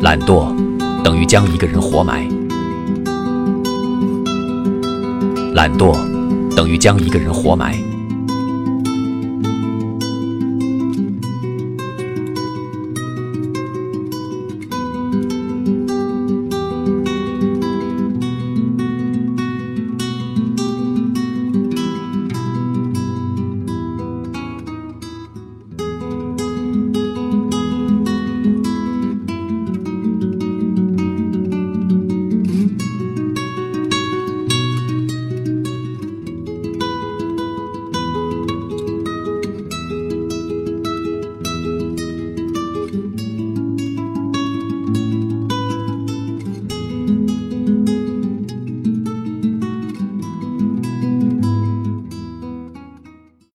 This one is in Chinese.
懒惰等于将一个人活埋。懒惰等于将一个人活埋。